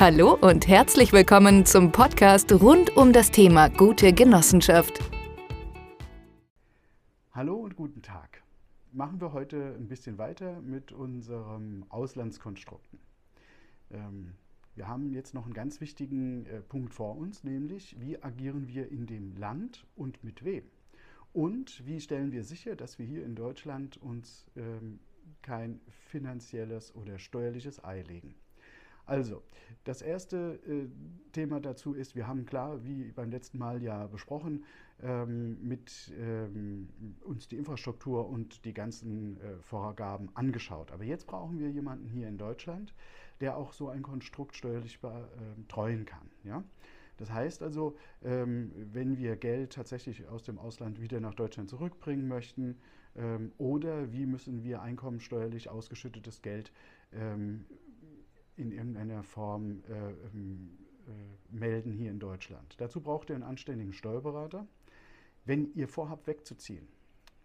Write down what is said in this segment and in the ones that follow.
Hallo und herzlich willkommen zum Podcast rund um das Thema gute Genossenschaft. Hallo und guten Tag. Machen wir heute ein bisschen weiter mit unserem Auslandskonstrukten. Ähm, wir haben jetzt noch einen ganz wichtigen äh, Punkt vor uns, nämlich wie agieren wir in dem Land und mit wem? Und wie stellen wir sicher, dass wir hier in Deutschland uns ähm, kein finanzielles oder steuerliches Ei legen? Also, das erste äh, Thema dazu ist, wir haben klar, wie beim letzten Mal ja besprochen, ähm, mit ähm, uns die Infrastruktur und die ganzen äh, Vorgaben angeschaut. Aber jetzt brauchen wir jemanden hier in Deutschland, der auch so ein Konstrukt steuerlich betreuen kann. Ja? Das heißt also, ähm, wenn wir Geld tatsächlich aus dem Ausland wieder nach Deutschland zurückbringen möchten, ähm, oder wie müssen wir einkommensteuerlich ausgeschüttetes Geld ähm, in irgendeiner Form äh, ähm, äh, melden hier in Deutschland. Dazu braucht ihr einen anständigen Steuerberater. Wenn ihr vorhabt wegzuziehen,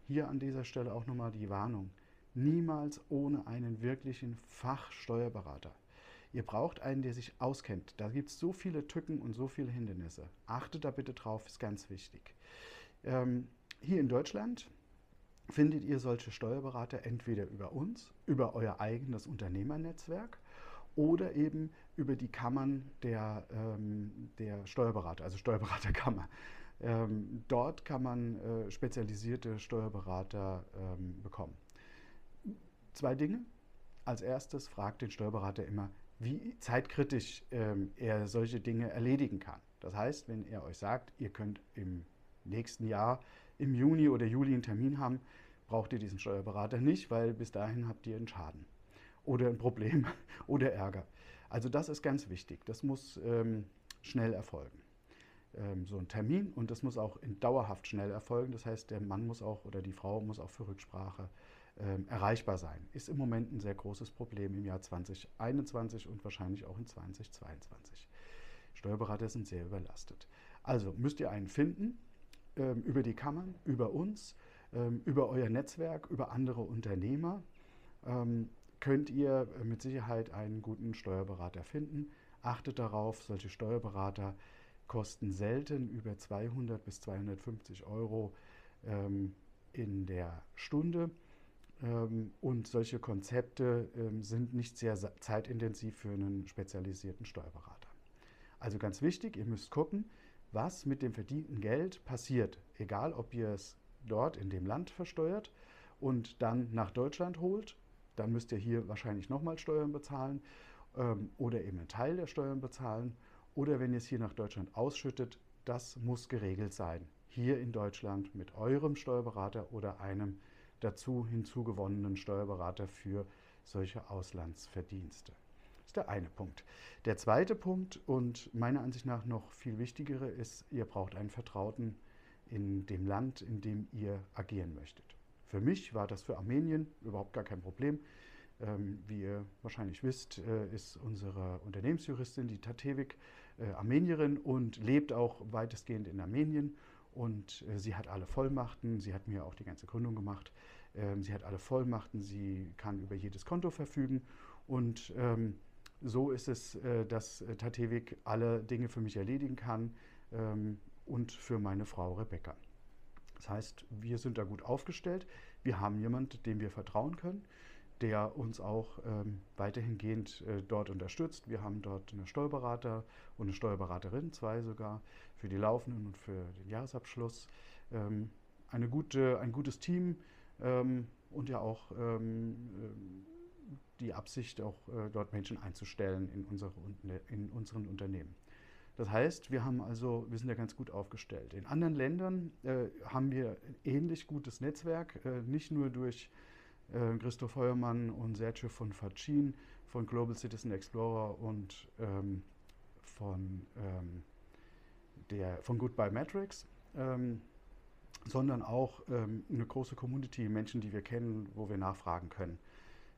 hier an dieser Stelle auch nochmal die Warnung, niemals ohne einen wirklichen Fachsteuerberater. Ihr braucht einen, der sich auskennt. Da gibt es so viele Tücken und so viele Hindernisse. Achtet da bitte drauf, ist ganz wichtig. Ähm, hier in Deutschland findet ihr solche Steuerberater entweder über uns, über euer eigenes Unternehmernetzwerk oder eben über die Kammern der, ähm, der Steuerberater, also Steuerberaterkammer. Ähm, dort kann man äh, spezialisierte Steuerberater ähm, bekommen. Zwei Dinge. Als erstes fragt den Steuerberater immer, wie zeitkritisch ähm, er solche Dinge erledigen kann. Das heißt, wenn er euch sagt, ihr könnt im nächsten Jahr im Juni oder Juli einen Termin haben, braucht ihr diesen Steuerberater nicht, weil bis dahin habt ihr einen Schaden oder ein Problem oder Ärger. Also das ist ganz wichtig. Das muss ähm, schnell erfolgen. Ähm, so ein Termin und das muss auch dauerhaft schnell erfolgen. Das heißt, der Mann muss auch oder die Frau muss auch für Rücksprache ähm, erreichbar sein. Ist im Moment ein sehr großes Problem im Jahr 2021 und wahrscheinlich auch in 2022. Steuerberater sind sehr überlastet. Also müsst ihr einen finden ähm, über die Kammern, über uns, ähm, über euer Netzwerk, über andere Unternehmer. Könnt ihr äh, mit Sicherheit einen guten Steuerberater finden. Achtet darauf, solche Steuerberater kosten selten über 200 bis 250 Euro ähm, in der Stunde. Ähm, und solche Konzepte ähm, sind nicht sehr zeitintensiv für einen spezialisierten Steuerberater. Also ganz wichtig, ihr müsst gucken, was mit dem verdienten Geld passiert. Egal, ob ihr es dort in dem Land versteuert und dann nach Deutschland holt dann müsst ihr hier wahrscheinlich nochmal Steuern bezahlen ähm, oder eben einen Teil der Steuern bezahlen. Oder wenn ihr es hier nach Deutschland ausschüttet, das muss geregelt sein. Hier in Deutschland mit eurem Steuerberater oder einem dazu hinzugewonnenen Steuerberater für solche Auslandsverdienste. Das ist der eine Punkt. Der zweite Punkt und meiner Ansicht nach noch viel wichtigere ist, ihr braucht einen Vertrauten in dem Land, in dem ihr agieren möchtet. Für mich war das für Armenien überhaupt gar kein Problem. Ähm, wie ihr wahrscheinlich wisst, äh, ist unsere Unternehmensjuristin, die Tatevik, äh, Armenierin und lebt auch weitestgehend in Armenien. Und äh, sie hat alle Vollmachten, sie hat mir auch die ganze Gründung gemacht. Ähm, sie hat alle Vollmachten, sie kann über jedes Konto verfügen. Und ähm, so ist es, äh, dass äh, Tatevik alle Dinge für mich erledigen kann ähm, und für meine Frau Rebecca. Das heißt, wir sind da gut aufgestellt. Wir haben jemanden, dem wir vertrauen können, der uns auch ähm, weiterhin gehend äh, dort unterstützt. Wir haben dort einen Steuerberater und eine Steuerberaterin, zwei sogar, für die laufenden und für den Jahresabschluss. Ähm, eine gute, ein gutes Team ähm, und ja auch ähm, äh, die Absicht, auch äh, dort Menschen einzustellen in, unsere, in unseren Unternehmen. Das heißt, wir haben also, wir sind ja ganz gut aufgestellt. In anderen Ländern äh, haben wir ein ähnlich gutes Netzwerk, äh, nicht nur durch äh, Christoph Feuermann und Sergio von Facin von Global Citizen Explorer und ähm, von, ähm, der, von Goodbye Matrix, ähm, sondern auch ähm, eine große Community, Menschen, die wir kennen, wo wir nachfragen können,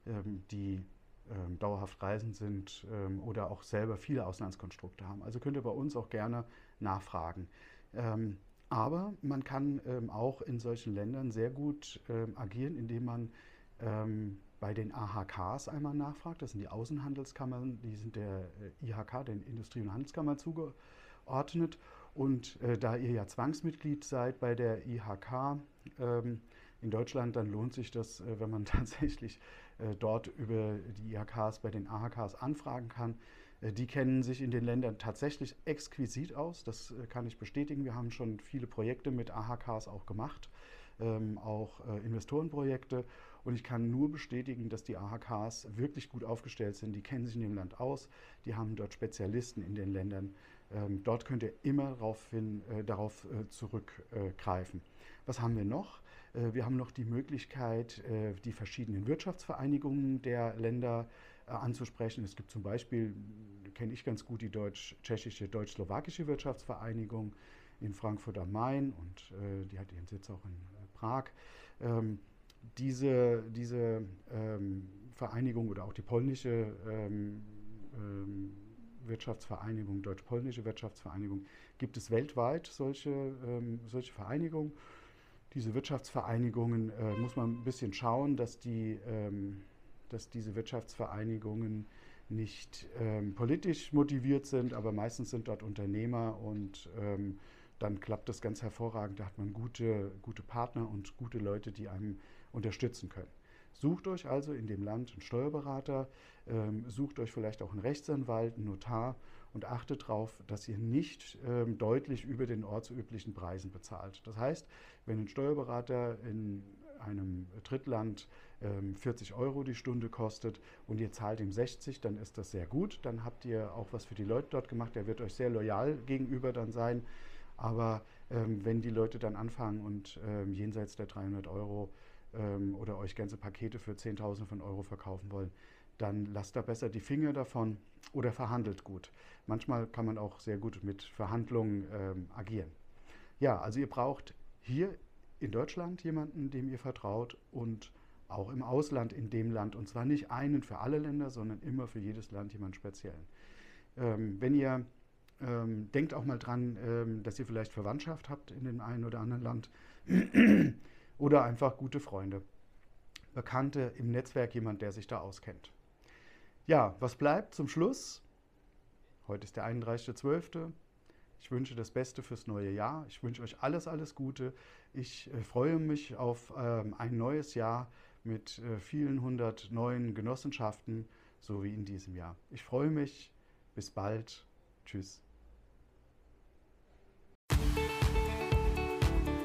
ähm, die ähm, dauerhaft reisend sind ähm, oder auch selber viele Auslandskonstrukte haben. Also könnt ihr bei uns auch gerne nachfragen. Ähm, aber man kann ähm, auch in solchen Ländern sehr gut ähm, agieren, indem man ähm, bei den AHKs einmal nachfragt. Das sind die Außenhandelskammern, die sind der äh, IHK, den Industrie- und Handelskammer, zugeordnet. Und äh, da ihr ja Zwangsmitglied seid bei der IHK ähm, in Deutschland, dann lohnt sich das, äh, wenn man tatsächlich dort über die IHKs bei den AHKs anfragen kann. Äh, die kennen sich in den Ländern tatsächlich exquisit aus, das äh, kann ich bestätigen. Wir haben schon viele Projekte mit AHKs auch gemacht, ähm, auch Investorenprojekte. Und ich kann nur bestätigen, dass die AHKs wirklich gut aufgestellt sind. Die kennen sich in dem Land aus, die haben dort Spezialisten in den Ländern. Ähm, dort könnt ihr immer darauf, hin, äh, darauf äh, zurückgreifen. Was haben wir noch? Äh, wir haben noch die Möglichkeit, äh, die verschiedenen Wirtschaftsvereinigungen der Länder äh, anzusprechen. Es gibt zum Beispiel, kenne ich ganz gut, die deutsch-tschechische, deutsch-slowakische Wirtschaftsvereinigung in Frankfurt am Main und die hat ihren Sitz auch in Prag. Ähm, diese, diese ähm, Vereinigung oder auch die polnische ähm, ähm, Wirtschaftsvereinigung, deutsch-polnische Wirtschaftsvereinigung, gibt es weltweit solche, ähm, solche Vereinigungen. Diese Wirtschaftsvereinigungen äh, muss man ein bisschen schauen, dass, die, ähm, dass diese Wirtschaftsvereinigungen nicht ähm, politisch motiviert sind, aber meistens sind dort Unternehmer und dann klappt das ganz hervorragend. Da hat man gute, gute Partner und gute Leute, die einem unterstützen können. Sucht euch also in dem Land einen Steuerberater, ähm, sucht euch vielleicht auch einen Rechtsanwalt, einen Notar und achtet darauf, dass ihr nicht ähm, deutlich über den ortsüblichen Preisen bezahlt. Das heißt, wenn ein Steuerberater in einem Drittland ähm, 40 Euro die Stunde kostet und ihr zahlt ihm 60, dann ist das sehr gut. Dann habt ihr auch was für die Leute dort gemacht. Der wird euch sehr loyal gegenüber dann sein. Aber ähm, wenn die Leute dann anfangen und ähm, jenseits der 300 Euro ähm, oder euch ganze Pakete für Zehntausende von Euro verkaufen wollen, dann lasst da besser die Finger davon oder verhandelt gut. Manchmal kann man auch sehr gut mit Verhandlungen ähm, agieren. Ja, also ihr braucht hier in Deutschland jemanden, dem ihr vertraut und auch im Ausland in dem Land. Und zwar nicht einen für alle Länder, sondern immer für jedes Land jemanden speziellen. Ähm, wenn ihr ähm, denkt auch mal dran, ähm, dass ihr vielleicht Verwandtschaft habt in dem einen oder anderen Land oder einfach gute Freunde, Bekannte im Netzwerk, jemand, der sich da auskennt. Ja, was bleibt zum Schluss? Heute ist der 31.12. Ich wünsche das Beste fürs neue Jahr. Ich wünsche euch alles, alles Gute. Ich äh, freue mich auf ähm, ein neues Jahr mit äh, vielen hundert neuen Genossenschaften, so wie in diesem Jahr. Ich freue mich. Bis bald. Tschüss.